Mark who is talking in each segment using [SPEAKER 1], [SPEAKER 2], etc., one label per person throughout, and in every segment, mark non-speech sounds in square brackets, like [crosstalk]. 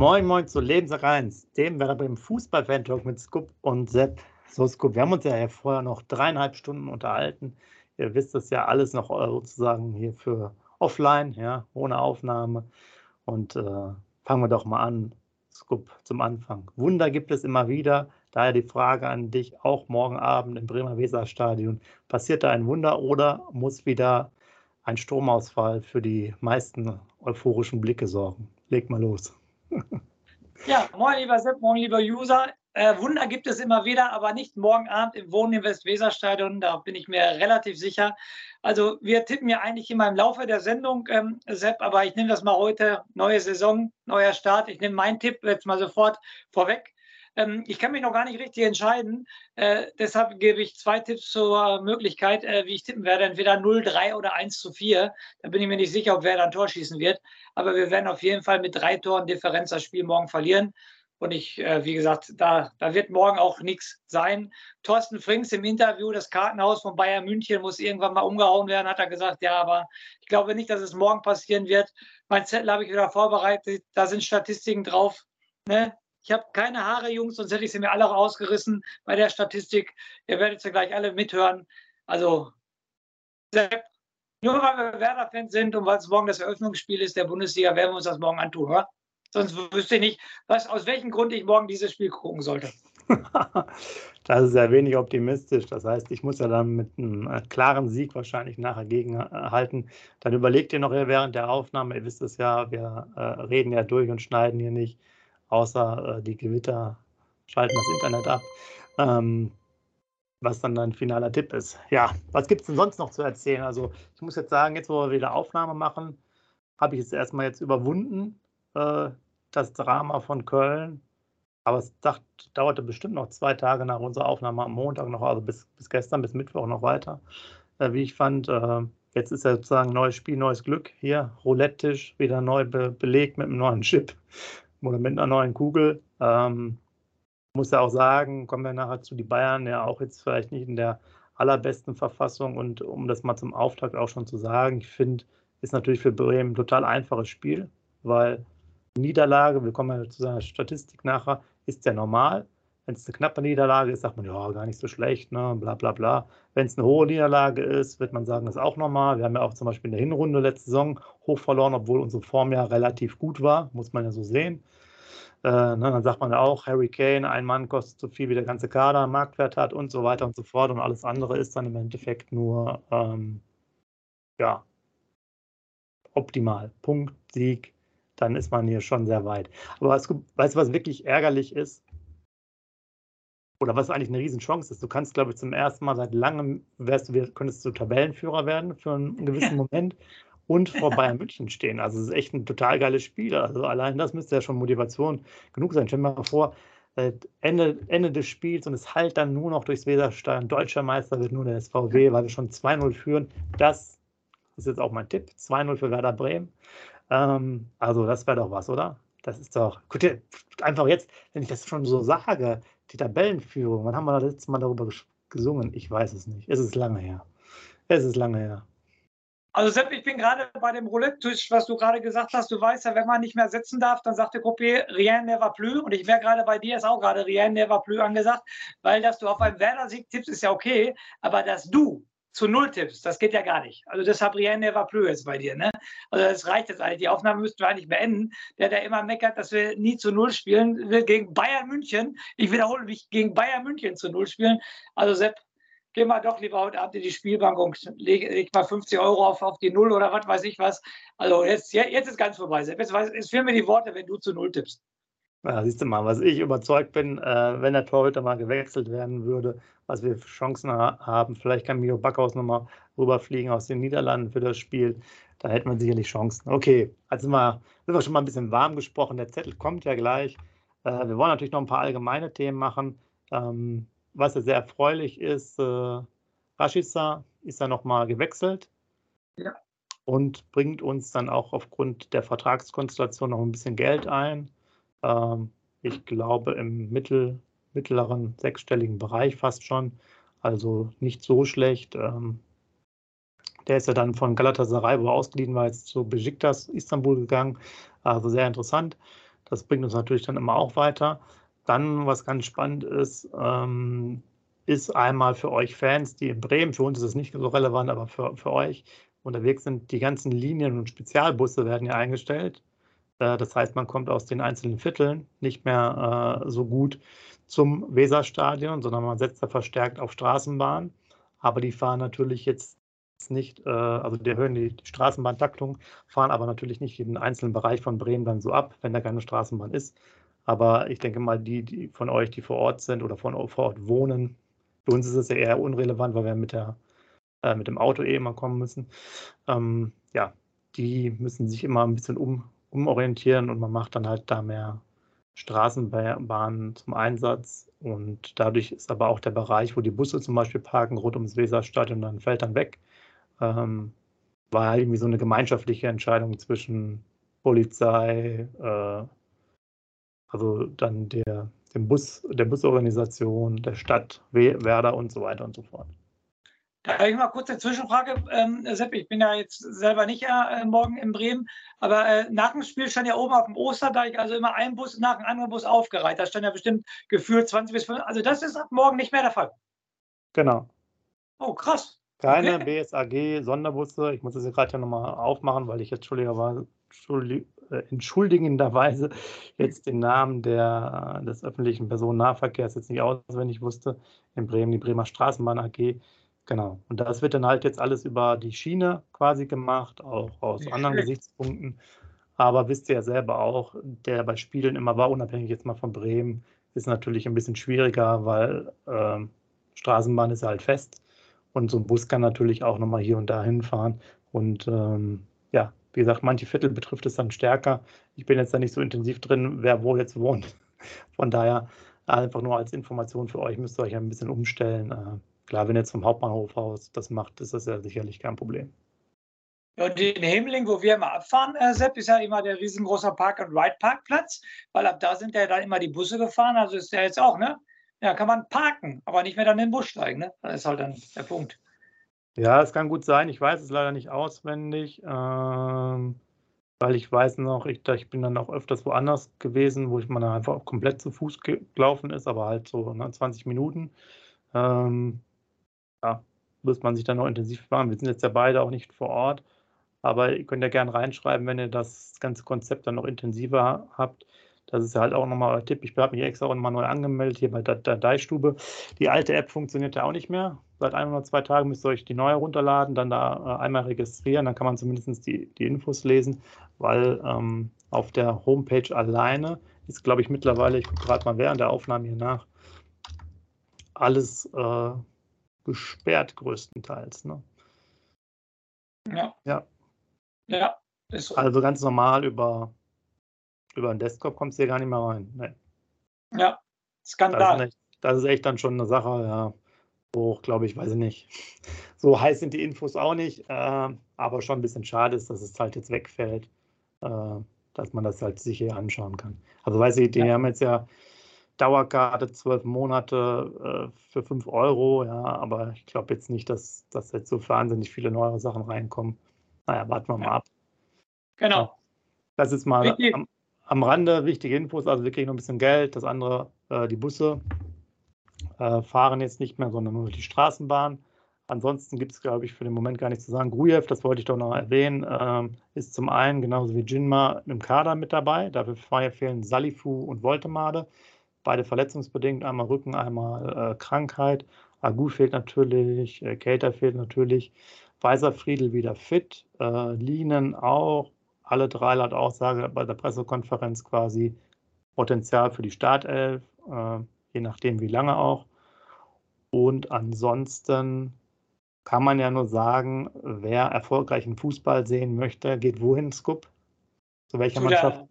[SPEAKER 1] Moin Moin zu Lebensach 1, dem Werder Bremen Fußball-Fan-Talk mit Scoop und Sepp. So Scoop, wir haben uns ja vorher noch dreieinhalb Stunden unterhalten. Ihr wisst das ja alles noch äh, sozusagen hier für offline, ja, ohne Aufnahme. Und äh, fangen wir doch mal an, Scoop, zum Anfang. Wunder gibt es immer wieder. Daher die Frage an dich, auch morgen Abend im Bremer Weserstadion. Passiert da ein Wunder oder muss wieder ein Stromausfall für die meisten euphorischen Blicke sorgen? Leg mal los.
[SPEAKER 2] Ja, moin lieber Sepp, moin lieber User. Äh, Wunder gibt es immer wieder, aber nicht morgen Abend im Wohnen im Westweserstadion. Da bin ich mir relativ sicher. Also wir tippen ja eigentlich immer im Laufe der Sendung, ähm, Sepp, aber ich nehme das mal heute. Neue Saison, neuer Start. Ich nehme meinen Tipp jetzt mal sofort vorweg. Ähm, ich kann mich noch gar nicht richtig entscheiden. Äh, deshalb gebe ich zwei Tipps zur Möglichkeit, äh, wie ich tippen werde. Entweder 0, 3 oder 1 zu 4. Da bin ich mir nicht sicher, ob wer dann Tor schießen wird. Aber wir werden auf jeden Fall mit drei Toren Differenz das Spiel morgen verlieren. Und ich, äh, wie gesagt, da, da wird morgen auch nichts sein. Thorsten Frings im Interview, das Kartenhaus von Bayern München muss irgendwann mal umgehauen werden, hat er gesagt. Ja, aber ich glaube nicht, dass es morgen passieren wird. Mein Zettel habe ich wieder vorbereitet. Da sind Statistiken drauf. Ne? Ich habe keine Haare, Jungs, sonst hätte ich sie mir alle ausgerissen bei der Statistik. Ihr werdet sie gleich alle mithören. Also, nur weil wir Werder-Fans sind und weil es morgen das Eröffnungsspiel ist der Bundesliga, werden wir uns das morgen antun, oder? Sonst wüsste ich nicht, was, aus welchem Grund ich morgen dieses Spiel gucken sollte. [laughs]
[SPEAKER 1] das ist ja wenig optimistisch. Das heißt, ich muss ja dann mit einem äh, klaren Sieg wahrscheinlich nachher gegenhalten. Dann überlegt ihr noch während der Aufnahme, ihr wisst es ja, wir äh, reden ja durch und schneiden hier nicht außer äh, die Gewitter schalten das Internet ab. Ähm, was dann dein finaler Tipp ist. Ja, was gibt es denn sonst noch zu erzählen? Also ich muss jetzt sagen, jetzt wo wir wieder Aufnahme machen, habe ich es erstmal jetzt überwunden, äh, das Drama von Köln. Aber es dacht, dauerte bestimmt noch zwei Tage nach unserer Aufnahme am Montag noch, also bis, bis gestern, bis Mittwoch noch weiter, äh, wie ich fand. Äh, jetzt ist ja sozusagen neues Spiel, neues Glück. Hier, Roulette-Tisch, wieder neu be belegt mit einem neuen Chip oder mit einer neuen Kugel. Ähm, muss ja auch sagen, kommen wir nachher zu die Bayern ja auch jetzt vielleicht nicht in der allerbesten Verfassung und um das mal zum Auftakt auch schon zu sagen, ich finde, ist natürlich für Bremen ein total einfaches Spiel, weil Niederlage, wir kommen ja zu seiner Statistik nachher, ist ja normal. Wenn es eine knappe Niederlage ist, sagt man, ja, gar nicht so schlecht, ne, bla bla bla. Wenn es eine hohe Niederlage ist, wird man sagen, das ist auch normal. Wir haben ja auch zum Beispiel in der Hinrunde letzte Saison hoch verloren, obwohl unsere Form ja relativ gut war, muss man ja so sehen. Äh, ne, dann sagt man ja auch, Harry Kane, ein Mann kostet so viel, wie der ganze Kader Marktwert hat und so weiter und so fort. Und alles andere ist dann im Endeffekt nur, ähm, ja, optimal. Punkt, Sieg, dann ist man hier schon sehr weit. Aber weißt du, was wirklich ärgerlich ist? Oder was eigentlich eine Riesenchance ist. Du kannst, glaube ich, zum ersten Mal seit langem, wärst du, könntest du Tabellenführer werden für einen gewissen Moment und [laughs] vor Bayern München stehen. Also es ist echt ein total geiles Spiel. Also allein das müsste ja schon Motivation genug sein. Stell dir mal vor, äh, Ende, Ende des Spiels und es halt dann nur noch durchs Weserstein. Deutscher Meister wird nur der SVW, weil wir schon 2-0 führen. Das ist jetzt auch mein Tipp. 2-0 für Werder Bremen. Ähm, also das wäre doch was, oder? Das ist doch, guck dir, einfach jetzt, wenn ich das schon so sage, die Tabellenführung, wann haben wir das letzte Mal darüber gesungen? Ich weiß es nicht. Es ist lange her. Es ist lange her.
[SPEAKER 2] Also Sepp, ich bin gerade bei dem Roulette-Tisch, was du gerade gesagt hast. Du weißt ja, wenn man nicht mehr sitzen darf, dann sagt der Coupé Rien never plus. Und ich wäre gerade bei dir, ist auch gerade Rien never plus angesagt, weil dass du auf einen Werder-Sieg tippst, ist ja okay. Aber dass du zu Null tippst, das geht ja gar nicht. Also deshalb Rien never plus jetzt bei dir. Ne? Also das reicht jetzt eigentlich. Die Aufnahme müssten wir eigentlich beenden. Der, der immer meckert, dass wir nie zu Null spielen, will gegen Bayern München, ich wiederhole mich, gegen Bayern München zu Null spielen. Also Sepp, geh mal doch lieber heute Abend in die Spielbank und leg, leg mal 50 Euro auf, auf die Null oder was weiß ich was. Also jetzt, jetzt ist ganz vorbei. Sepp. Jetzt, jetzt fehlen mir die Worte, wenn du zu Null tippst.
[SPEAKER 1] Ja, siehst du mal, was ich überzeugt bin, äh, wenn der Torhüter mal gewechselt werden würde, was wir für Chancen ha haben. Vielleicht kann Mio Backhaus nochmal rüberfliegen aus den Niederlanden für das Spiel. Da hätten wir sicherlich Chancen. Okay, also mal, sind wir schon mal ein bisschen warm gesprochen. Der Zettel kommt ja gleich. Äh, wir wollen natürlich noch ein paar allgemeine Themen machen. Ähm, was ja sehr erfreulich ist, äh, Rashica ist ja nochmal gewechselt. Ja. Und bringt uns dann auch aufgrund der Vertragskonstellation noch ein bisschen Geld ein. Ähm, ich glaube im mittel, mittleren sechsstelligen Bereich fast schon. Also nicht so schlecht. Ähm, der ist ja dann von Galatasaray, wo er ausgeliehen war, jetzt zu Besiktas Istanbul gegangen. Also sehr interessant. Das bringt uns natürlich dann immer auch weiter. Dann, was ganz spannend ist, ähm, ist einmal für euch Fans, die in Bremen, für uns ist es nicht so relevant, aber für, für euch unterwegs sind, die ganzen Linien und Spezialbusse werden ja eingestellt. Äh, das heißt, man kommt aus den einzelnen Vierteln nicht mehr äh, so gut zum Weserstadion, sondern man setzt da verstärkt auf Straßenbahn. Aber die fahren natürlich jetzt nicht, äh, also die erhöhen die, Straßenbahntaktung, fahren aber natürlich nicht jeden einzelnen Bereich von Bremen dann so ab, wenn da keine Straßenbahn ist. Aber ich denke mal, die, die von euch, die vor Ort sind oder von vor Ort wohnen, für uns ist es ja eher unrelevant, weil wir mit, der, äh, mit dem Auto eh immer kommen müssen. Ähm, ja, die müssen sich immer ein bisschen um, umorientieren und man macht dann halt da mehr Straßenbahnen zum Einsatz. Und dadurch ist aber auch der Bereich, wo die Busse zum Beispiel parken, rund ums Weserstadion, dann fällt dann weg. Ähm, war irgendwie so eine gemeinschaftliche Entscheidung zwischen Polizei, äh, also dann der, dem Bus, der Busorganisation, der Stadt, Werder und so weiter und so fort.
[SPEAKER 2] Da habe ich mal kurz eine Zwischenfrage, ähm, Sepp. Ich bin ja jetzt selber nicht äh, morgen in Bremen, aber äh, nach dem Spiel stand ja oben auf dem Osterdeich also immer ein Bus nach dem anderen Bus aufgereiht. Da stand ja bestimmt gefühlt 20 bis 50. Also das ist ab morgen nicht mehr der Fall.
[SPEAKER 1] Genau.
[SPEAKER 2] Oh, krass.
[SPEAKER 1] Keine okay. BSAG-Sonderbusse. Ich muss das gerade ja nochmal aufmachen, weil ich jetzt entschuldigerweise, äh, entschuldigenderweise jetzt den Namen der, des öffentlichen Personennahverkehrs jetzt nicht auswendig wusste. In Bremen die Bremer Straßenbahn AG. Genau. Und das wird dann halt jetzt alles über die Schiene quasi gemacht, auch aus ja. anderen Gesichtspunkten. Aber wisst ihr ja selber auch, der bei Spielen immer war, unabhängig jetzt mal von Bremen, ist natürlich ein bisschen schwieriger, weil äh, Straßenbahn ist halt fest und so ein Bus kann natürlich auch nochmal hier und da hinfahren. Und ähm, ja, wie gesagt, manche Viertel betrifft es dann stärker. Ich bin jetzt da nicht so intensiv drin, wer wo jetzt wohnt. [laughs] Von daher einfach nur als Information für euch, müsst ihr euch ein bisschen umstellen. Klar, wenn jetzt vom Hauptbahnhof aus das macht, ist das ja sicherlich kein Problem.
[SPEAKER 2] Ja, und in Hemling, wo wir immer abfahren, äh, Sepp, ist ja immer der riesengroße Park-and-Ride-Parkplatz, weil ab da sind ja dann immer die Busse gefahren. Also ist der jetzt auch, ne? Ja, kann man parken, aber nicht mehr dann in den Bus steigen. Ne? Das ist halt dann der Punkt.
[SPEAKER 1] Ja, es kann gut sein. Ich weiß es leider nicht auswendig, ähm, weil ich weiß noch, ich, ich bin dann auch öfters woanders gewesen, wo ich mal einfach komplett zu Fuß gelaufen ist, aber halt so ne, 20 Minuten. Ähm, muss man sich dann noch intensiv fahren. Wir sind jetzt ja beide auch nicht vor Ort, aber ihr könnt ja gerne reinschreiben, wenn ihr das ganze Konzept dann noch intensiver habt. Das ist ja halt auch nochmal ein Tipp. Ich habe mich extra auch nochmal neu angemeldet hier bei der Dateistube. Die alte App funktioniert ja auch nicht mehr. Seit ein oder zwei Tagen müsst ihr euch die neue runterladen, dann da äh, einmal registrieren, dann kann man zumindest die, die Infos lesen, weil ähm, auf der Homepage alleine ist, glaube ich, mittlerweile, ich gucke gerade mal während der Aufnahme hier nach, alles äh, gesperrt größtenteils. Ne?
[SPEAKER 2] Ja.
[SPEAKER 1] Ja.
[SPEAKER 2] Ja.
[SPEAKER 1] So. Also ganz normal über über den Desktop kommst du hier gar nicht mehr rein. Nee.
[SPEAKER 2] Ja, Skandal.
[SPEAKER 1] Das ist, echt, das ist, echt, dann schon eine Sache, ja. Hoch, glaube ich, weiß ich nicht. So heiß sind die Infos auch nicht, äh, aber schon ein bisschen schade ist, dass es halt jetzt wegfällt, äh, dass man das halt sich hier anschauen kann. Also weiß ich, die ja. haben jetzt ja Dauerkarte zwölf Monate äh, für fünf Euro, ja, aber ich glaube jetzt nicht, dass, dass jetzt so wahnsinnig viele neue Sachen reinkommen. Naja, warten wir mal ab.
[SPEAKER 2] Genau.
[SPEAKER 1] Das ist mal am, am Rande wichtige Infos, also wir kriegen noch ein bisschen Geld, das andere, äh, die Busse äh, fahren jetzt nicht mehr, sondern nur die Straßenbahn. Ansonsten gibt es, glaube ich, für den Moment gar nichts zu sagen. Grujew, das wollte ich doch noch erwähnen, äh, ist zum einen genauso wie Jinma im Kader mit dabei. Dafür fehlen Salifu und Voltemade. Beide verletzungsbedingt, einmal Rücken, einmal äh, Krankheit. Agu fehlt natürlich, äh, Kater fehlt natürlich. Weiser Friedel wieder fit, äh, Lienen auch, alle drei laut Aussage bei der Pressekonferenz quasi Potenzial für die Startelf, äh, je nachdem wie lange auch. Und ansonsten kann man ja nur sagen, wer erfolgreichen Fußball sehen möchte, geht wohin, Scoop?
[SPEAKER 2] Zu welcher Mannschaft?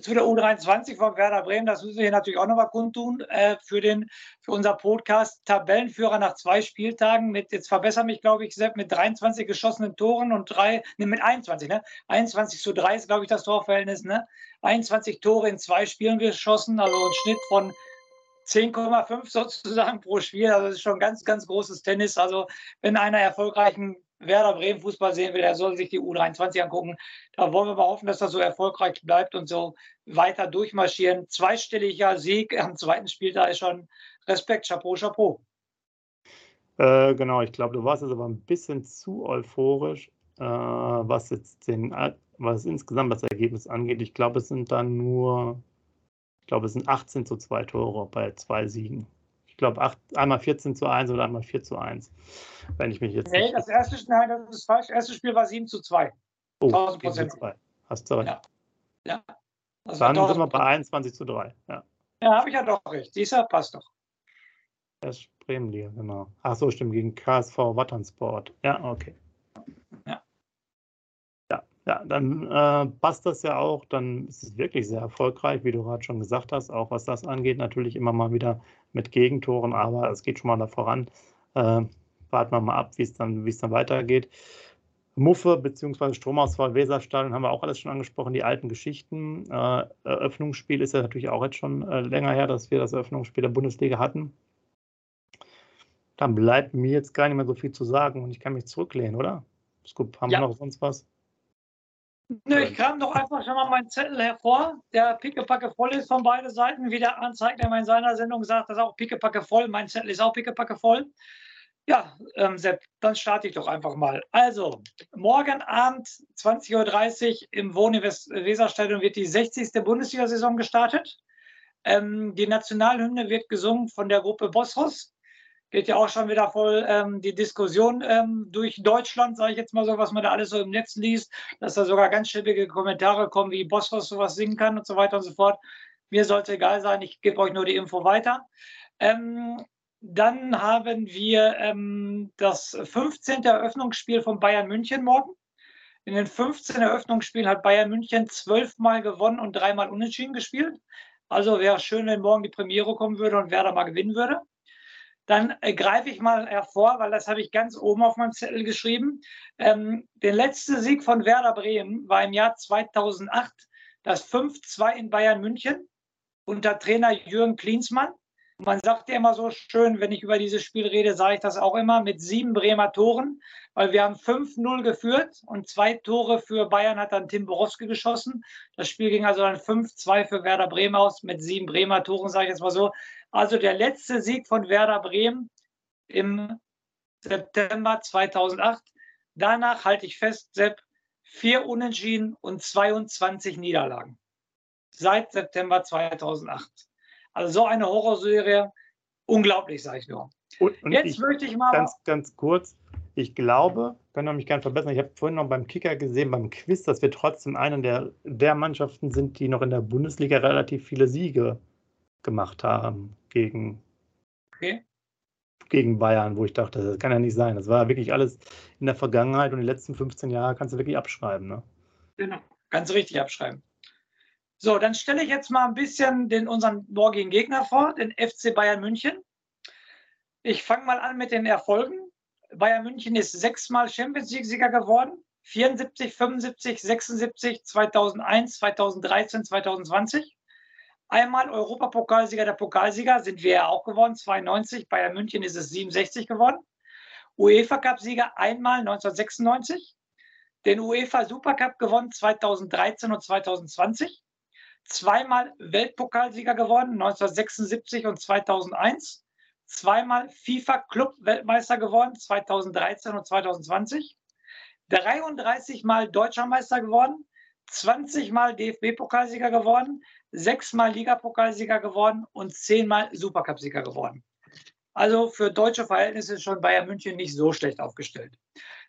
[SPEAKER 2] Zu der U23 von Werder Bremen, das müssen wir hier natürlich auch nochmal kundtun, äh, für, den, für unser Podcast. Tabellenführer nach zwei Spieltagen mit, jetzt verbessere mich, glaube ich, Sepp, mit 23 geschossenen Toren und drei, ne, mit 21, ne? 21 zu 3 ist, glaube ich, das Torverhältnis, ne? 21 Tore in zwei Spielen geschossen, also ein Schnitt von 10,5 sozusagen pro Spiel. Also das ist schon ganz, ganz großes Tennis. Also wenn einer erfolgreichen Werder Bremen Fußball sehen will, der soll sich die U23 angucken. Da wollen wir mal hoffen, dass das so erfolgreich bleibt und so weiter durchmarschieren. Zweistelliger Sieg am zweiten Spieltag ist schon Respekt, Chapeau, Chapeau.
[SPEAKER 1] Äh, genau, ich glaube, du warst jetzt aber ein bisschen zu euphorisch, äh, was jetzt den, was insgesamt das Ergebnis angeht. Ich glaube, es sind dann nur, ich glaube, es sind 18 zu 2 Tore bei zwei Siegen ich glaube, einmal 14 zu 1 oder einmal 4 zu 1. Wenn ich mich jetzt.
[SPEAKER 2] Nee, das erste, nein, das ist falsch. Das erste Spiel war 7 zu 2.
[SPEAKER 1] Oh, 1000 Prozent. Hast du recht. Ja. ja. Das Dann sind wir bei 21 zu 3. Ja,
[SPEAKER 2] ja habe ich ja doch recht. Dieser passt doch.
[SPEAKER 1] Das ist Bremenliga, genau. Ach so, stimmt, gegen KSV Watternsport. Ja, okay. Ja. Dann äh, passt das ja auch. Dann ist es wirklich sehr erfolgreich, wie du gerade schon gesagt hast, auch was das angeht. Natürlich immer mal wieder mit Gegentoren, aber es geht schon mal da voran. Äh, warten wir mal ab, wie es dann, dann weitergeht. Muffe bzw. Stromausfall Weserstadion haben wir auch alles schon angesprochen, die alten Geschichten. Äh, Eröffnungsspiel ist ja natürlich auch jetzt schon äh, länger her, dass wir das Eröffnungsspiel der Bundesliga hatten. Dann bleibt mir jetzt gar nicht mehr so viel zu sagen und ich kann mich zurücklehnen, oder? Scoop, haben ja. wir noch sonst was?
[SPEAKER 2] Nö, ich kam doch einfach schon mal meinen Zettel hervor, der pickepacke voll ist von beiden Seiten. Wie der anzeigt, der in seiner Sendung sagt, das ist auch pickepacke voll. Mein Zettel ist auch pickepacke voll. Ja, ähm, Sepp, dann starte ich doch einfach mal. Also, morgen Abend 20.30 Uhr im Wohn-Weserstadion wird die 60. Bundesliga-Saison gestartet. Ähm, die Nationalhymne wird gesungen von der Gruppe Bosros geht ja auch schon wieder voll ähm, die Diskussion ähm, durch Deutschland, sage ich jetzt mal so, was man da alles so im Netz liest, dass da sogar ganz schäbige Kommentare kommen, wie Bosphorus sowas singen kann und so weiter und so fort. Mir sollte egal sein, ich gebe euch nur die Info weiter. Ähm, dann haben wir ähm, das 15. Eröffnungsspiel von Bayern München morgen. In den 15 Eröffnungsspielen hat Bayern München zwölfmal gewonnen und dreimal unentschieden gespielt. Also wäre schön, wenn morgen die Premiere kommen würde und wer da mal gewinnen würde. Dann äh, greife ich mal hervor, weil das habe ich ganz oben auf meinem Zettel geschrieben. Ähm, der letzte Sieg von Werder Bremen war im Jahr 2008 das 5-2 in Bayern München unter Trainer Jürgen Klinsmann. Man sagt ja immer so schön, wenn ich über dieses Spiel rede, sage ich das auch immer, mit sieben Bremer Toren, weil wir haben 5-0 geführt und zwei Tore für Bayern hat dann Tim Borowski geschossen. Das Spiel ging also dann 5-2 für Werder Bremen aus mit sieben Bremer Toren, sage ich jetzt mal so. Also der letzte Sieg von Werder Bremen im September 2008. Danach halte ich fest, Sepp, vier Unentschieden und 22 Niederlagen. Seit September 2008. Also so eine Horrorserie, unglaublich, sage ich nur.
[SPEAKER 1] Und, und Jetzt ich, möchte ich mal. Ganz, ganz kurz. Ich glaube, können ihr mich gerne verbessern. Ich habe vorhin noch beim Kicker gesehen, beim Quiz, dass wir trotzdem eine der, der Mannschaften sind, die noch in der Bundesliga relativ viele Siege gemacht haben gegen, okay. gegen Bayern, wo ich dachte, das kann ja nicht sein. Das war wirklich alles in der Vergangenheit und die letzten 15 Jahre kannst du wirklich abschreiben. Ne?
[SPEAKER 2] Genau, ganz richtig abschreiben. So, dann stelle ich jetzt mal ein bisschen den, unseren morgigen Gegner vor, den FC Bayern München. Ich fange mal an mit den Erfolgen. Bayern München ist sechsmal Champions League-Sieger geworden. 74, 75, 76, 2001, 2013, 2020. Einmal Europapokalsieger der Pokalsieger sind wir ja auch geworden, 92. Bayern München ist es 67 geworden. UEFA Cup-Sieger einmal 1996. Den UEFA Supercup gewonnen 2013 und 2020. Zweimal Weltpokalsieger gewonnen 1976 und 2001. Zweimal FIFA Club Weltmeister geworden 2013 und 2020. 33 Mal Deutscher Meister geworden 20 Mal DFB-Pokalsieger geworden, sechsmal Ligapokalsieger geworden und zehnmal Supercup-Sieger geworden. Also für deutsche Verhältnisse schon Bayern München nicht so schlecht aufgestellt.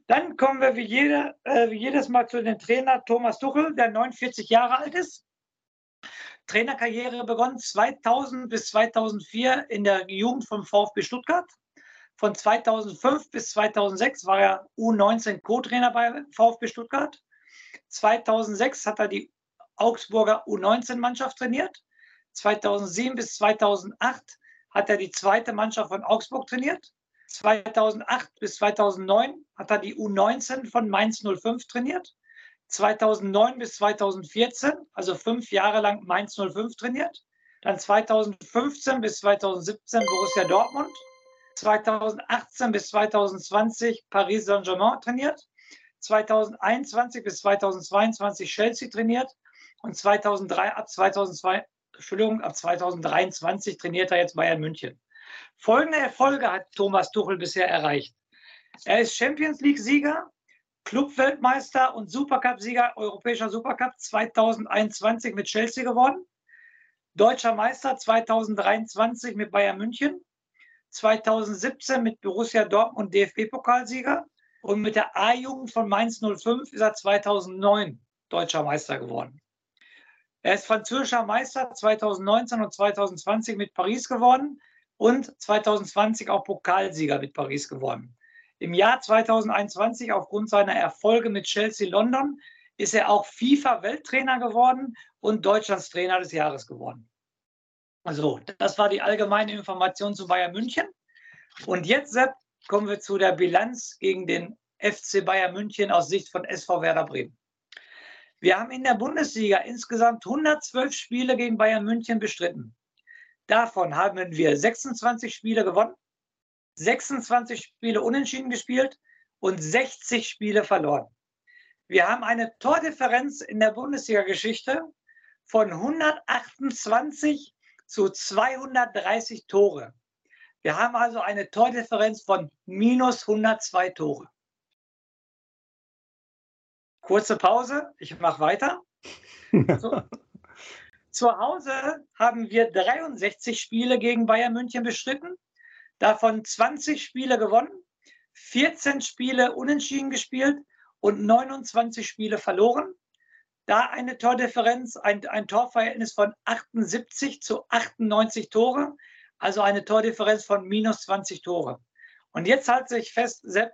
[SPEAKER 2] Dann kommen wir wie, jede, äh, wie jedes Mal zu dem Trainer Thomas Tuchel, der 49 Jahre alt ist. Trainerkarriere begonnen 2000 bis 2004 in der Jugend vom VfB Stuttgart. Von 2005 bis 2006 war er U19 Co-Trainer bei VfB Stuttgart. 2006 hat er die Augsburger U19-Mannschaft trainiert. 2007 bis 2008 hat er die zweite Mannschaft von Augsburg trainiert. 2008 bis 2009 hat er die U19 von Mainz 05 trainiert. 2009 bis 2014, also fünf Jahre lang Mainz 05 trainiert. Dann 2015 bis 2017 Borussia Dortmund. 2018 bis 2020 Paris Saint-Germain trainiert, 2021 bis 2022 Chelsea trainiert und 2003 ab 2002 Entschuldigung, ab 2023 trainiert er jetzt Bayern München. Folgende Erfolge hat Thomas Tuchel bisher erreicht. Er ist Champions League-Sieger, Clubweltmeister und Supercup-Sieger, europäischer Supercup 2021 mit Chelsea geworden, deutscher Meister 2023 mit Bayern München, 2017 mit Borussia Dortmund DFB-Pokalsieger und mit der A-Jugend von Mainz 05 ist er 2009 deutscher Meister geworden. Er ist französischer Meister 2019 und 2020 mit Paris geworden und 2020 auch Pokalsieger mit Paris geworden. Im Jahr 2021, aufgrund seiner Erfolge mit Chelsea London, ist er auch FIFA-Welttrainer geworden und Deutschlands Trainer des Jahres geworden. Also, das war die allgemeine Information zu Bayern München. Und jetzt, Sepp, kommen wir zu der Bilanz gegen den FC Bayern München aus Sicht von SV Werder Bremen. Wir haben in der Bundesliga insgesamt 112 Spiele gegen Bayern München bestritten. Davon haben wir 26 Spiele gewonnen, 26 Spiele unentschieden gespielt und 60 Spiele verloren. Wir haben eine Tordifferenz in der Bundesliga-Geschichte von 128 zu 230 Tore. Wir haben also eine Tordifferenz von minus 102 Tore. Kurze Pause, ich mache weiter. So. [laughs] Zu Hause haben wir 63 Spiele gegen Bayern München bestritten davon 20 Spiele gewonnen, 14 Spiele unentschieden gespielt und 29 Spiele verloren. Da eine Tordifferenz, ein, ein Torverhältnis von 78 zu 98 Tore, also eine Tordifferenz von minus 20 Tore. Und jetzt halte sich fest, Sepp,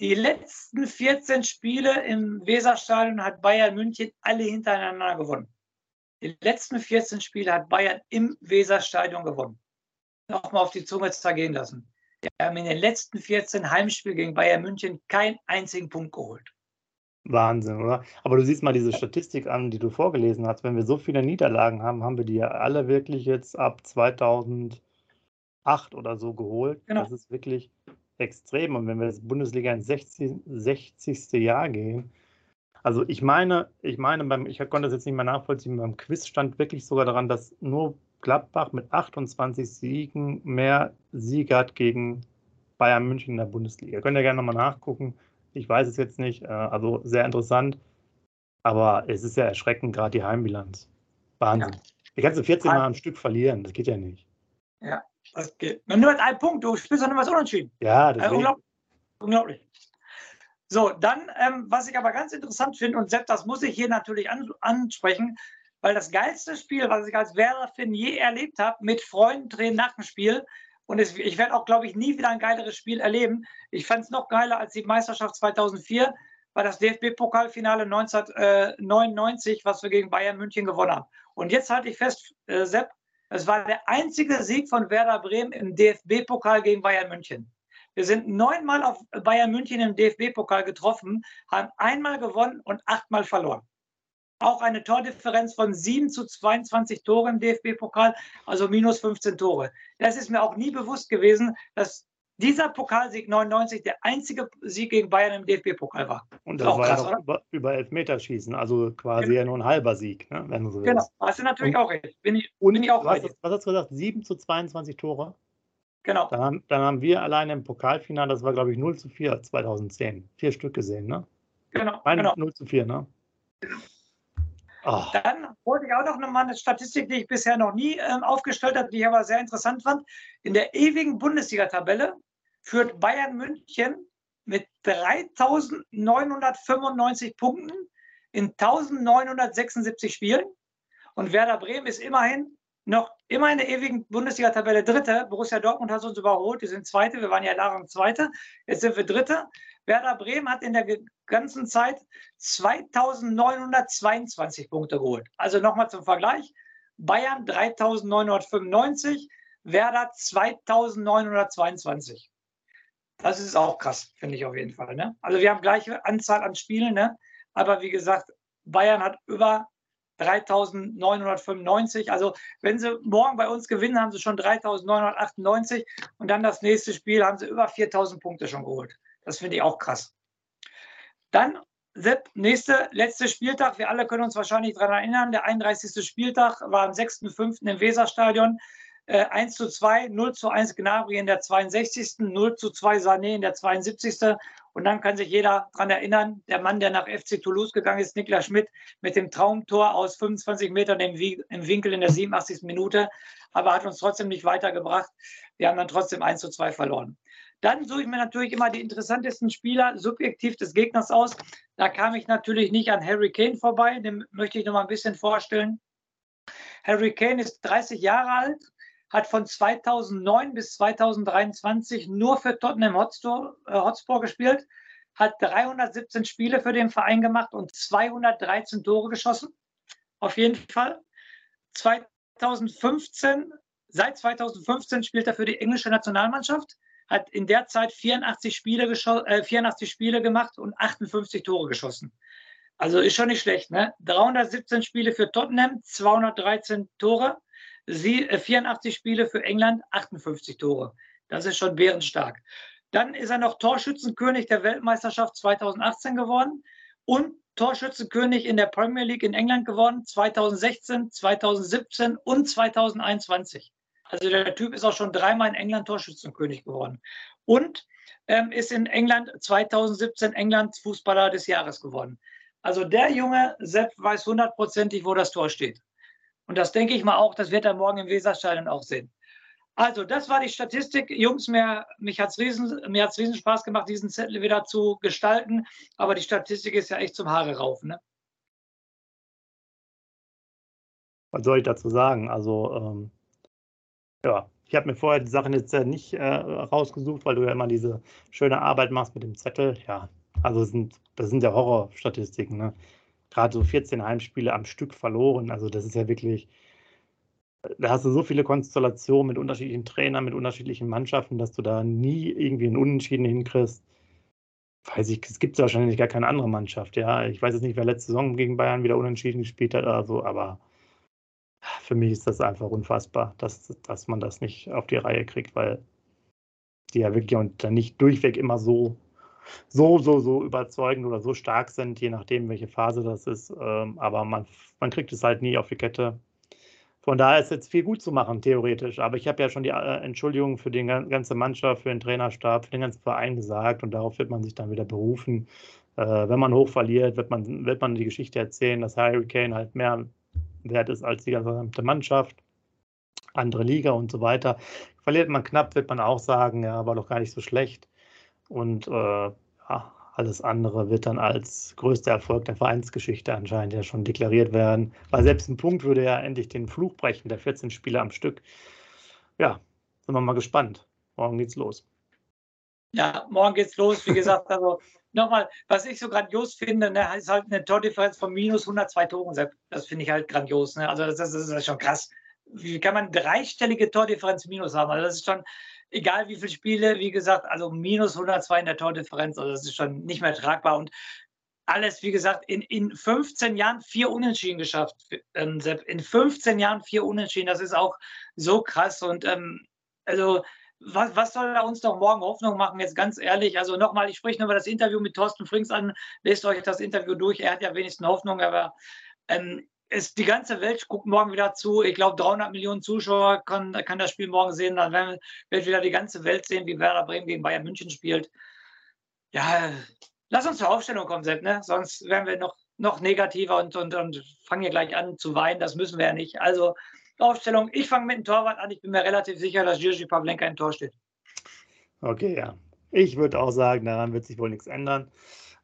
[SPEAKER 2] die letzten 14 Spiele im Weserstadion hat Bayern München alle hintereinander gewonnen. Die letzten 14 Spiele hat Bayern im Weserstadion gewonnen nochmal auf die Zunge zergehen lassen. Wir haben in den letzten 14 Heimspielen gegen Bayern München keinen einzigen Punkt geholt.
[SPEAKER 1] Wahnsinn, oder? Aber du siehst mal diese Statistik an, die du vorgelesen hast. Wenn wir so viele Niederlagen haben, haben wir die ja alle wirklich jetzt ab 2008 oder so geholt. Genau. Das ist wirklich extrem. Und wenn wir das Bundesliga ins 60, 60. Jahr gehen, also ich meine, ich meine, beim, ich konnte das jetzt nicht mehr nachvollziehen, beim Quiz stand wirklich sogar daran, dass nur Gladbach mit 28 Siegen mehr Siege hat gegen Bayern München in der Bundesliga. Könnt ihr gerne nochmal nachgucken. Ich weiß es jetzt nicht. Äh, also sehr interessant. Aber es ist ja erschreckend, gerade die Heimbilanz. Wahnsinn. Ja. Ich kannst du 14 Mal am Stück verlieren. Das geht ja nicht.
[SPEAKER 2] Ja, das geht. Nur mit einem Punkt. Du spielst doch nur was unentschieden.
[SPEAKER 1] Ja, das
[SPEAKER 2] also, unglaublich. unglaublich. So, dann, ähm, was ich aber ganz interessant finde, und Sepp, das muss ich hier natürlich an, ansprechen, weil das geilste Spiel, was ich als Werder-Fan je erlebt habe, mit Freunden drehen nach dem Spiel, und es, ich werde auch, glaube ich, nie wieder ein geileres Spiel erleben. Ich fand es noch geiler als die Meisterschaft 2004, war das DFB-Pokalfinale 1999, was wir gegen Bayern München gewonnen haben. Und jetzt halte ich fest, äh, Sepp, es war der einzige Sieg von Werder Bremen im DFB-Pokal gegen Bayern München. Wir sind neunmal auf Bayern München im DFB-Pokal getroffen, haben einmal gewonnen und achtmal verloren auch eine Tordifferenz von 7 zu 22 Tore im DFB-Pokal, also minus 15 Tore. Das ist mir auch nie bewusst gewesen, dass dieser Pokalsieg 99 der einzige Sieg gegen Bayern im DFB-Pokal war.
[SPEAKER 1] Und das, das war krass, ja über, über Elfmeterschießen, also quasi genau. ja nur ein halber Sieg, ne, wenn du so
[SPEAKER 2] Genau, hast du natürlich und, auch recht.
[SPEAKER 1] Bin ich, und bin ich auch was, was hast du gesagt? 7 zu 22 Tore?
[SPEAKER 2] Genau.
[SPEAKER 1] Dann haben, dann haben wir alleine im Pokalfinale, das war glaube ich 0 zu 4 2010, vier Stück gesehen, ne?
[SPEAKER 2] Genau.
[SPEAKER 1] Meine
[SPEAKER 2] genau.
[SPEAKER 1] 0 zu 4, ne?
[SPEAKER 2] Genau. Oh. Dann wollte ich auch noch mal eine Statistik, die ich bisher noch nie äh, aufgestellt habe, die ich aber sehr interessant fand. In der ewigen Bundesliga-Tabelle führt Bayern München mit 3.995 Punkten in 1.976 Spielen. Und Werder Bremen ist immerhin noch immer in der ewigen Bundesliga-Tabelle Dritte. Borussia Dortmund hat uns überholt. Die sind Zweite. Wir waren ja jahrelang Zweite. Jetzt sind wir Dritte. Werder Bremen hat in der ganzen Zeit 2922 Punkte geholt. Also nochmal zum Vergleich. Bayern 3995, Werder 2922. Das ist auch krass, finde ich auf jeden Fall. Ne? Also wir haben gleiche Anzahl an Spielen, ne? aber wie gesagt, Bayern hat über 3995. Also wenn sie morgen bei uns gewinnen, haben sie schon 3998 und dann das nächste Spiel haben sie über 4000 Punkte schon geholt. Das finde ich auch krass. Dann Sepp, nächste, letzte Spieltag. Wir alle können uns wahrscheinlich daran erinnern. Der 31. Spieltag war am 6.5. im Weserstadion. Äh, 1 zu 2, 0 zu 1 Gnabry in der 62., 0 zu 2 Sané in der 72. Und dann kann sich jeder daran erinnern, der Mann, der nach FC Toulouse gegangen ist, Niklas Schmidt, mit dem Traumtor aus 25 Metern im, im Winkel in der 87. Minute, aber hat uns trotzdem nicht weitergebracht. Wir haben dann trotzdem 1 zu 2 verloren. Dann suche ich mir natürlich immer die interessantesten Spieler subjektiv des Gegners aus. Da kam ich natürlich nicht an Harry Kane vorbei, den möchte ich noch mal ein bisschen vorstellen. Harry Kane ist 30 Jahre alt, hat von 2009 bis 2023 nur für Tottenham Hotspur, äh, Hotspur gespielt, hat 317 Spiele für den Verein gemacht und 213 Tore geschossen. Auf jeden Fall. 2015, seit 2015 spielt er für die englische Nationalmannschaft, hat in der Zeit 84 Spiele, äh, 84 Spiele gemacht und 58 Tore geschossen. Also ist schon nicht schlecht. Ne? 317 Spiele für Tottenham, 213 Tore. Sie, äh, 84 Spiele für England, 58 Tore. Das ist schon bärenstark. Dann ist er noch Torschützenkönig der Weltmeisterschaft 2018 geworden und Torschützenkönig in der Premier League in England geworden 2016, 2017 und 2021. Also der Typ ist auch schon dreimal in England Torschützenkönig geworden. Und ähm, ist in England 2017 England Fußballer des Jahres geworden. Also der Junge Sepp weiß hundertprozentig, wo das Tor steht. Und das denke ich mal auch, das wird er morgen im Weserstadion auch sehen. Also, das war die Statistik. Jungs, mir, mich hat es riesen, Spaß gemacht, diesen Zettel wieder zu gestalten. Aber die Statistik ist ja echt zum Haare raufen. Ne?
[SPEAKER 1] Was soll ich dazu sagen? Also, ähm, ja, ich habe mir vorher die Sachen jetzt äh, nicht äh, rausgesucht, weil du ja immer diese schöne Arbeit machst mit dem Zettel. Ja, also sind, das sind ja Horrorstatistiken. Ne? Gerade so 14 Heimspiele am Stück verloren. Also das ist ja wirklich, da hast du so viele Konstellationen mit unterschiedlichen Trainern, mit unterschiedlichen Mannschaften, dass du da nie irgendwie einen Unentschieden hinkriegst. Weiß ich, es gibt wahrscheinlich gar keine andere Mannschaft. Ja, ich weiß jetzt nicht, wer letzte Saison gegen Bayern wieder unentschieden gespielt hat oder so, aber für mich ist das einfach unfassbar, dass, dass man das nicht auf die Reihe kriegt, weil die ja wirklich und dann nicht durchweg immer so so, so, so überzeugend oder so stark sind, je nachdem, welche Phase das ist. Ähm, aber man, man kriegt es halt nie auf die Kette. Von daher ist jetzt viel gut zu machen, theoretisch. Aber ich habe ja schon die äh, Entschuldigung für die ganze Mannschaft, für den Trainerstab, für den ganzen Verein gesagt und darauf wird man sich dann wieder berufen. Äh, wenn man hoch verliert, wird man, wird man die Geschichte erzählen, dass Harry Kane halt mehr wert ist als die gesamte Mannschaft andere Liga und so weiter. Verliert man knapp, wird man auch sagen, ja, war doch gar nicht so schlecht. Und äh, ja, alles andere wird dann als größter Erfolg der Vereinsgeschichte anscheinend ja schon deklariert werden. Weil selbst ein Punkt würde ja endlich den Fluch brechen, der 14 Spiele am Stück. Ja, sind wir mal gespannt. Morgen geht's los.
[SPEAKER 2] Ja, morgen geht's los. Wie gesagt, also nochmal, was ich so grandios finde, ne, ist halt eine Tordifferenz von minus 102 Toren. Das finde ich halt grandios. Ne? Also das, das, ist schon krass. Wie kann man dreistellige Tordifferenz minus haben? Also das ist schon, egal wie viele Spiele, wie gesagt, also minus 102 in der Tordifferenz, also das ist schon nicht mehr tragbar und alles, wie gesagt, in, in 15 Jahren vier Unentschieden geschafft. Ähm, in 15 Jahren vier Unentschieden, das ist auch so krass. Und ähm, also, was, was soll da uns doch morgen Hoffnung machen, jetzt ganz ehrlich? Also nochmal, ich spreche nur über das Interview mit Thorsten Frings an, lest euch das Interview durch, er hat ja wenigstens Hoffnung, aber ähm, ist die ganze Welt guckt morgen wieder zu. Ich glaube, 300 Millionen Zuschauer kann, kann das Spiel morgen sehen. Dann werden, wird wieder die ganze Welt sehen, wie Werder Bremen gegen Bayern München spielt. Ja, lass uns zur Aufstellung kommen, Sepp, ne? Sonst werden wir noch, noch negativer und, und, und fangen hier gleich an zu weinen. Das müssen wir ja nicht. Also, Aufstellung. Ich fange mit dem Torwart an. Ich bin mir relativ sicher, dass Jiří Pavlenka im Tor steht.
[SPEAKER 1] Okay, ja. Ich würde auch sagen, daran wird sich wohl nichts ändern.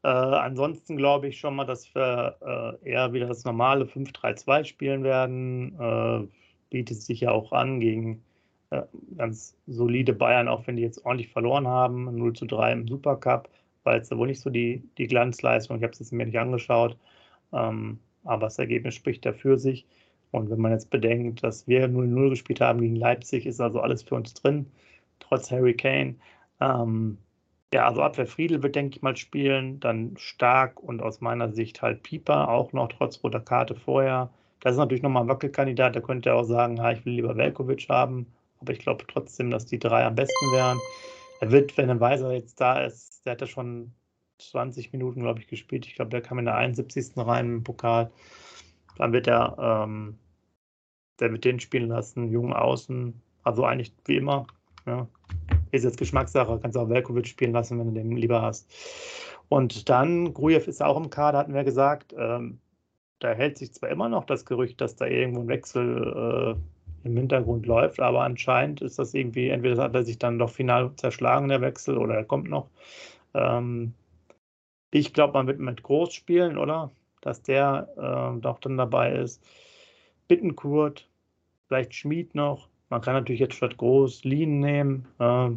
[SPEAKER 1] Äh, ansonsten glaube ich schon mal, dass wir äh, eher wieder das normale 5-3-2 spielen werden. Äh, bietet sich ja auch an gegen äh, ganz solide Bayern, auch wenn die jetzt ordentlich verloren haben. 0 zu 3 im Supercup war jetzt wohl nicht so die, die Glanzleistung. Ich habe es jetzt mir nicht angeschaut. Ähm, aber das Ergebnis spricht dafür sich. Und wenn man jetzt bedenkt, dass wir 0-0 gespielt haben gegen Leipzig, ist also alles für uns drin, trotz Harry Kane. Ähm, ja, also Abwehr Friedel wird, denke ich mal, spielen. Dann Stark und aus meiner Sicht halt Pieper, auch noch trotz roter Karte vorher. Das ist natürlich nochmal ein Wackelkandidat. Der könnte auch sagen, ja, ich will lieber Velkovic haben. Aber ich glaube trotzdem, dass die drei am besten wären. Er wird, wenn ein Weiser jetzt da ist, der hat ja schon 20 Minuten, glaube ich, gespielt. Ich glaube, der kam in der 71. rein im Pokal. Dann wird er, ähm, der wird den spielen lassen, jungen Außen. Also eigentlich wie immer. Ja. Ist jetzt Geschmackssache, kannst auch Velkovic spielen lassen, wenn du den lieber hast. Und dann, Grujew ist auch im Kader, hatten wir gesagt. Ähm, da hält sich zwar immer noch das Gerücht, dass da irgendwo ein Wechsel äh, im Hintergrund läuft, aber anscheinend ist das irgendwie, entweder hat er sich dann doch final zerschlagen, der Wechsel, oder er kommt noch. Ähm, ich glaube, man wird mit Groß spielen, oder? Dass der äh, doch dann dabei ist. Bittenkurt, vielleicht Schmied noch. Man kann natürlich jetzt statt Groß Lien nehmen äh,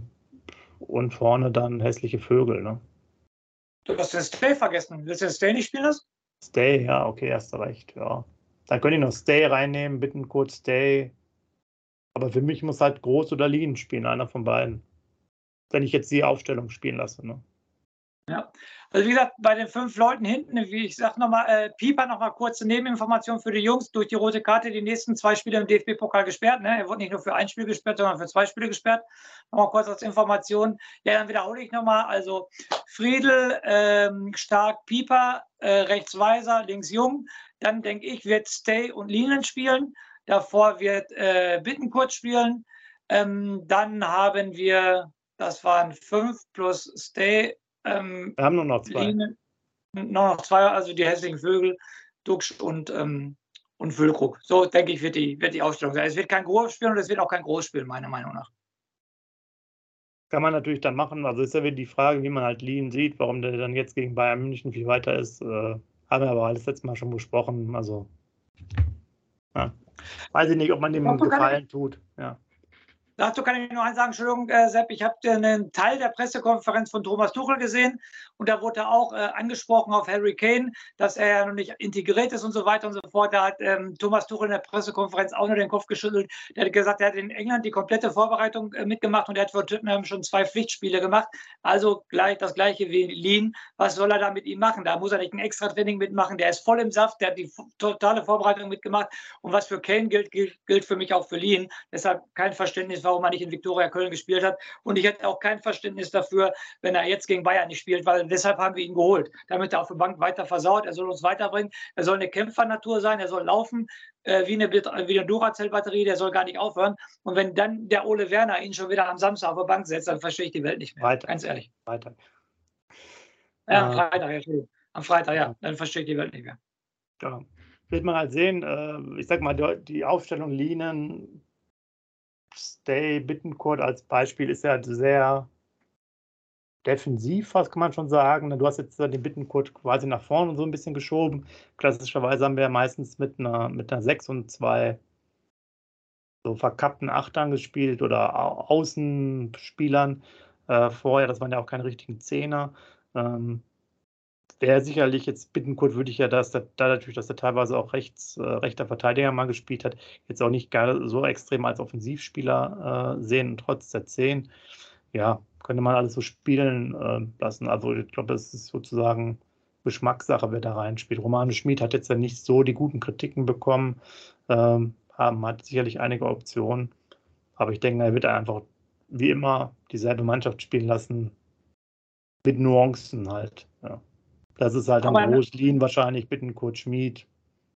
[SPEAKER 1] und vorne dann hässliche Vögel. Ne?
[SPEAKER 2] Du hast den Stay vergessen. Willst du den Stay nicht spielen lassen?
[SPEAKER 1] Stay, ja, okay, hast du recht, ja. Dann könnt ihr noch Stay reinnehmen, bitten kurz Stay. Aber für mich muss halt Groß oder Lien spielen, einer von beiden. Wenn ich jetzt die Aufstellung spielen lasse. Ne?
[SPEAKER 2] Ja, also wie gesagt, bei den fünf Leuten hinten, wie ich sage nochmal, äh, Pieper nochmal kurze Nebeninformation für die Jungs. Durch die rote Karte die nächsten zwei Spiele im DFB-Pokal gesperrt. Ne? Er wurde nicht nur für ein Spiel gesperrt, sondern für zwei Spiele gesperrt. Nochmal kurz als Information. Ja, dann wiederhole ich nochmal. Also Friedel, ähm, Stark, Pieper, äh, rechts Weiser, links Jung. Dann denke ich, wird Stay und Linen spielen. Davor wird äh, Bittenkurt spielen. Ähm, dann haben wir, das waren fünf plus Stay
[SPEAKER 1] ähm, Wir haben nur noch zwei.
[SPEAKER 2] Nur noch zwei, also die hässlichen Vögel, Duxch und, ähm, und Füllkrug. So denke ich, wird die, wird die Ausstellung sein. Es wird kein Großspiel und es wird auch kein Großspiel, meiner Meinung nach.
[SPEAKER 1] Kann man natürlich dann machen. Also ist ja wieder die Frage, wie man halt Lien sieht, warum der dann jetzt gegen Bayern München viel weiter ist. Äh, haben wir aber alles letztes Mal schon besprochen. Also, ja. weiß ich nicht, ob man dem Gefallen tut. Ja.
[SPEAKER 2] Dazu kann ich nur eins sagen, Entschuldigung, äh, Sepp, ich habe einen Teil der Pressekonferenz von Thomas Tuchel gesehen und da wurde auch äh, angesprochen auf Harry Kane, dass er ja noch nicht integriert ist und so weiter und so fort. Da hat ähm, Thomas Tuchel in der Pressekonferenz auch nur den Kopf geschüttelt. Er hat gesagt, er hat in England die komplette Vorbereitung äh, mitgemacht und er hat für Tottenham schon zwei Pflichtspiele gemacht. Also gleich das gleiche wie Lean. Was soll er da mit ihm machen? Da muss er nicht ein extra Training mitmachen. Der ist voll im Saft, der hat die totale Vorbereitung mitgemacht. Und was für Kane gilt, gilt, gilt für mich auch für Lean. Deshalb kein Verständnis warum er nicht in Viktoria Köln gespielt hat. Und ich hätte auch kein Verständnis dafür, wenn er jetzt gegen Bayern nicht spielt, weil deshalb haben wir ihn geholt. Damit er auf der Bank weiter versaut. Er soll uns weiterbringen. Er soll eine Kämpfernatur sein. Er soll laufen äh, wie eine, wie eine Duracell-Batterie. Der soll gar nicht aufhören. Und wenn dann der Ole Werner ihn schon wieder am Samstag auf der Bank setzt, dann verstehe ich die Welt nicht mehr.
[SPEAKER 1] Weiter. Ganz ehrlich.
[SPEAKER 2] Weiter. Ja, am Freitag, ja. Am Freitag, ja. Dann verstehe ich die Welt nicht mehr.
[SPEAKER 1] Ja. Wird man halt sehen, äh, ich sag mal, die Aufstellung Linen Stay Bittencourt als Beispiel ist ja sehr defensiv, was kann man schon sagen. Du hast jetzt den Bittencourt quasi nach vorne so ein bisschen geschoben. Klassischerweise haben wir ja meistens mit einer, mit einer 6 und zwei so verkappten Achtern gespielt oder Außenspielern äh, vorher. Das waren ja auch keine richtigen Zehner. Ähm, wäre sicherlich jetzt Bittenkurt würde ich ja, dass da natürlich, dass er teilweise auch rechts, äh, rechter Verteidiger mal gespielt hat, jetzt auch nicht gar so extrem als Offensivspieler äh, sehen, trotz der 10. Ja, könnte man alles so spielen äh, lassen. Also ich glaube, es ist sozusagen Geschmackssache, wer da reinspielt. Romane Schmid hat jetzt ja nicht so die guten Kritiken bekommen, ähm, haben, hat sicherlich einige Optionen, aber ich denke, er wird einfach wie immer dieselbe Mannschaft spielen lassen, mit Nuancen halt. Ja. Das ist halt ein Großlin wahrscheinlich, Bittenkurt Schmid.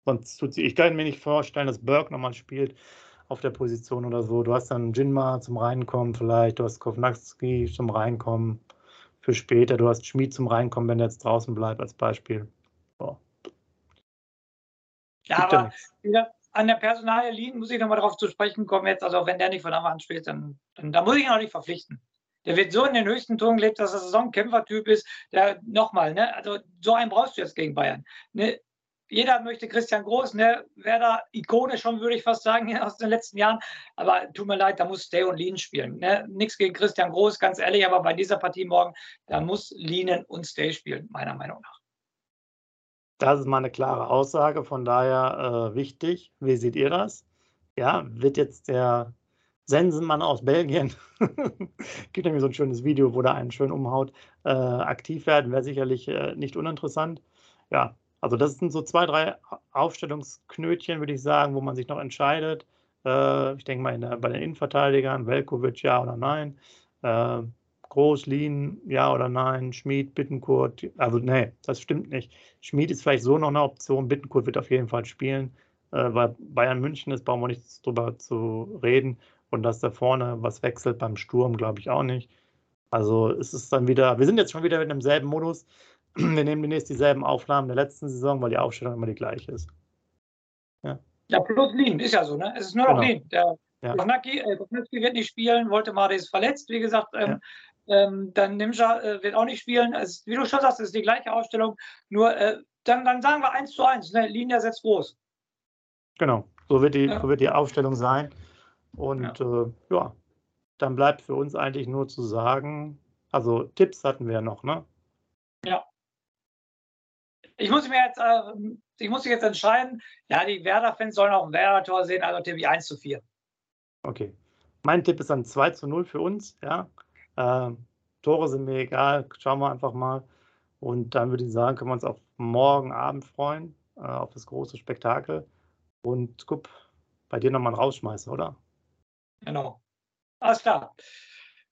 [SPEAKER 1] Sonst tut sie, ich kann mir nicht vorstellen, dass Burke nochmal spielt auf der Position oder so. Du hast dann Jinma zum Reinkommen vielleicht, du hast Kovnatski zum Reinkommen für später, du hast Schmid zum Reinkommen, wenn er jetzt draußen bleibt als Beispiel.
[SPEAKER 2] Boah. Ja, aber wieder an der Personalie muss ich nochmal darauf zu sprechen kommen jetzt. Also wenn der nicht von Anfang an spielt, dann, dann, dann muss ich ihn auch nicht verpflichten. Der wird so in den höchsten Ton gelebt, dass er so ein Kämpfertyp ist. Der nochmal, ne? Also so einen brauchst du jetzt gegen Bayern. Ne? Jeder möchte Christian Groß, ne? Werder Ikone schon, würde ich fast sagen, [laughs] aus den letzten Jahren. Aber tut mir leid, da muss Stay und Lean spielen. Ne? Nichts gegen Christian Groß, ganz ehrlich, aber bei dieser Partie morgen, da muss Leanen und Stay spielen, meiner Meinung nach.
[SPEAKER 1] Das ist mal eine klare Aussage, von daher äh, wichtig. Wie seht ihr das? Ja, wird jetzt der Sensenmann aus Belgien, [laughs] gibt nämlich so ein schönes Video, wo der einen schön umhaut, äh, aktiv werden, wäre sicherlich äh, nicht uninteressant. Ja, Also das sind so zwei, drei Aufstellungsknötchen, würde ich sagen, wo man sich noch entscheidet. Äh, ich denke mal der, bei den Innenverteidigern, Velkovic ja oder nein. Äh, Groß, Lien, ja oder nein. Schmid, Bittenkurt, also nee, das stimmt nicht. Schmid ist vielleicht so noch eine Option. Bittenkurt wird auf jeden Fall spielen, äh, weil Bayern München ist, brauchen wir nichts drüber zu reden. Und dass da vorne was wechselt beim Sturm, glaube ich auch nicht. Also es ist dann wieder, wir sind jetzt schon wieder in demselben Modus. [clears throat] Wir nehmen demnächst dieselben Aufnahmen der letzten Saison, weil die Aufstellung immer die gleiche ist.
[SPEAKER 2] Ja, ja plus Lien, ist ja so, ne? Es ist nur noch genau. Lien. Der ja. Kosnacki, äh, wird nicht spielen, wollte mal ist verletzt, wie gesagt. Ähm, ja. ähm, dann Nimja äh, wird auch nicht spielen. Also, wie du schon sagst, es ist die gleiche Ausstellung. Nur äh, dann, dann sagen wir 1 zu 1. Ne? Lien ersetzt groß.
[SPEAKER 1] Genau, so wird die, ja. so wird die Aufstellung sein. Und ja. Äh, ja, dann bleibt für uns eigentlich nur zu sagen, also Tipps hatten wir ja noch, ne?
[SPEAKER 2] Ja. Ich muss mir jetzt, äh, ich muss mich jetzt entscheiden. Ja, die Werder-Fans sollen auch ein Werder-Tor sehen, also tippe ich 1 zu 4.
[SPEAKER 1] Okay. Mein Tipp ist dann 2 zu 0 für uns, ja. Äh, Tore sind mir egal, schauen wir einfach mal. Und dann würde ich sagen, können wir uns auf morgen Abend freuen, äh, auf das große Spektakel. Und guck, bei dir nochmal ein Rausschmeißen, oder?
[SPEAKER 2] Genau. Alles klar.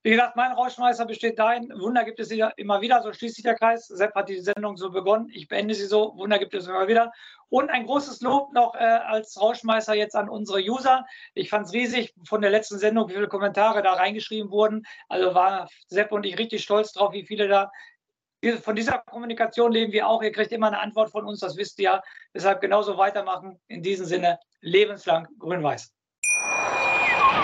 [SPEAKER 2] Wie gesagt, mein Rauschmeister besteht darin, Wunder gibt es immer wieder, so schließt sich der Kreis. Sepp hat die Sendung so begonnen, ich beende sie so, Wunder gibt es immer wieder. Und ein großes Lob noch äh, als Rauschmeister jetzt an unsere User. Ich fand es riesig von der letzten Sendung, wie viele Kommentare da reingeschrieben wurden. Also war Sepp und ich richtig stolz drauf, wie viele da von dieser Kommunikation leben wir auch. Ihr kriegt immer eine Antwort von uns, das wisst ihr ja. Deshalb genauso weitermachen. In diesem Sinne, lebenslang grün-weiß.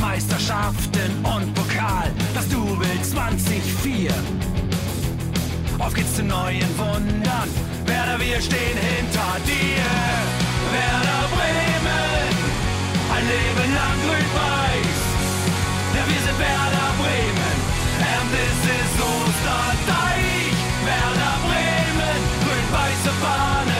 [SPEAKER 3] Meisterschaften und Pokal, das Double 24. Auf geht's zu neuen Wundern, Werder, wir stehen hinter dir. Werder Bremen, ein Leben lang grün-weiß. Ja, wir sind Werder Bremen, and this is Osterdeich. Werder Bremen, grün-weiße
[SPEAKER 4] Fahne.